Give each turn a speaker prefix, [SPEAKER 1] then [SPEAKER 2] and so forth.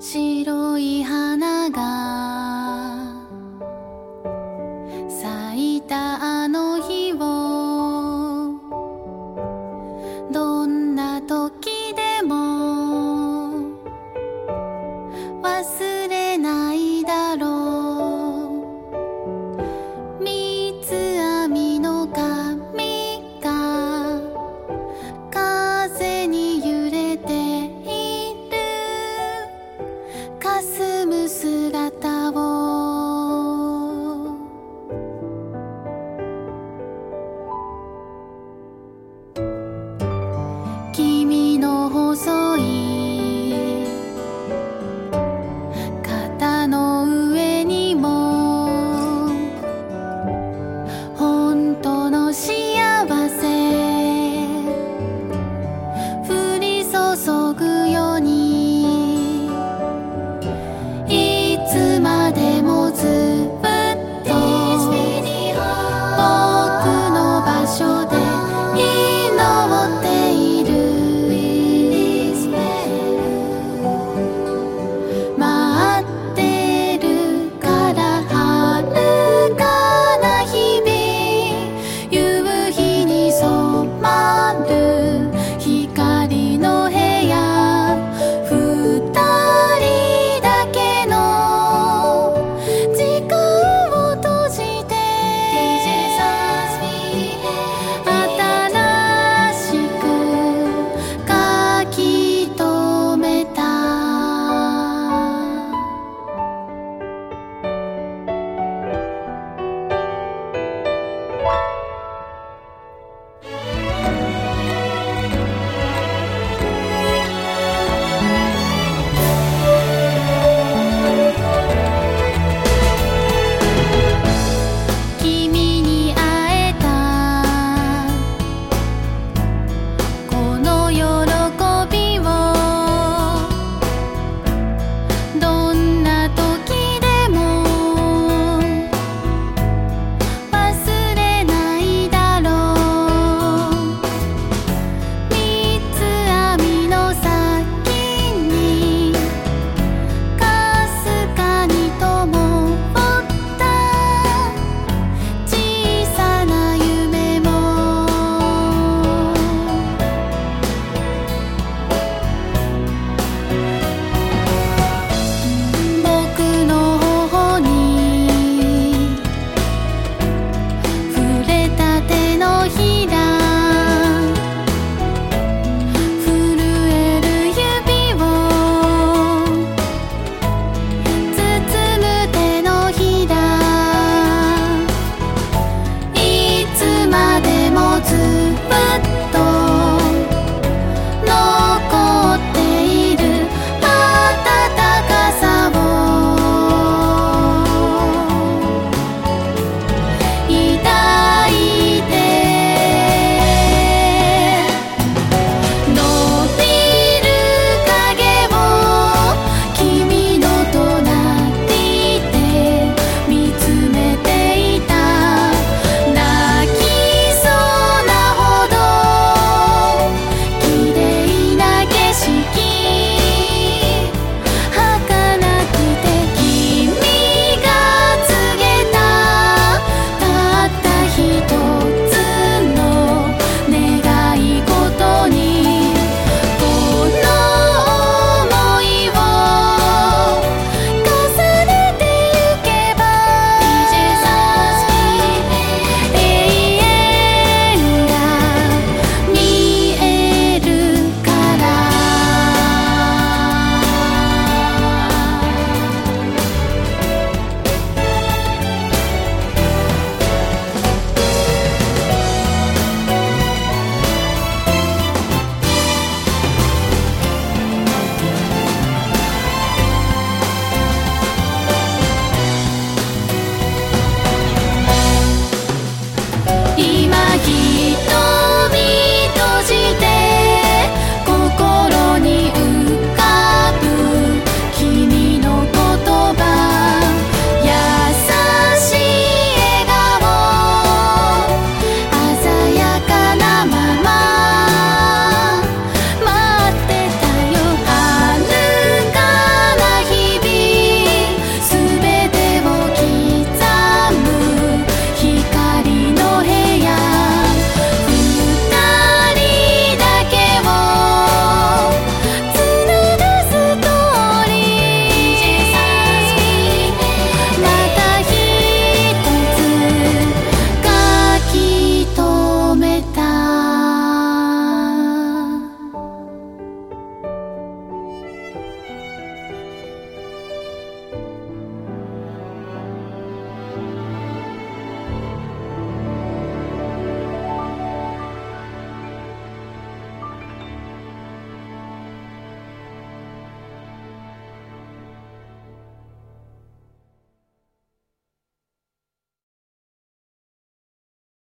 [SPEAKER 1] 白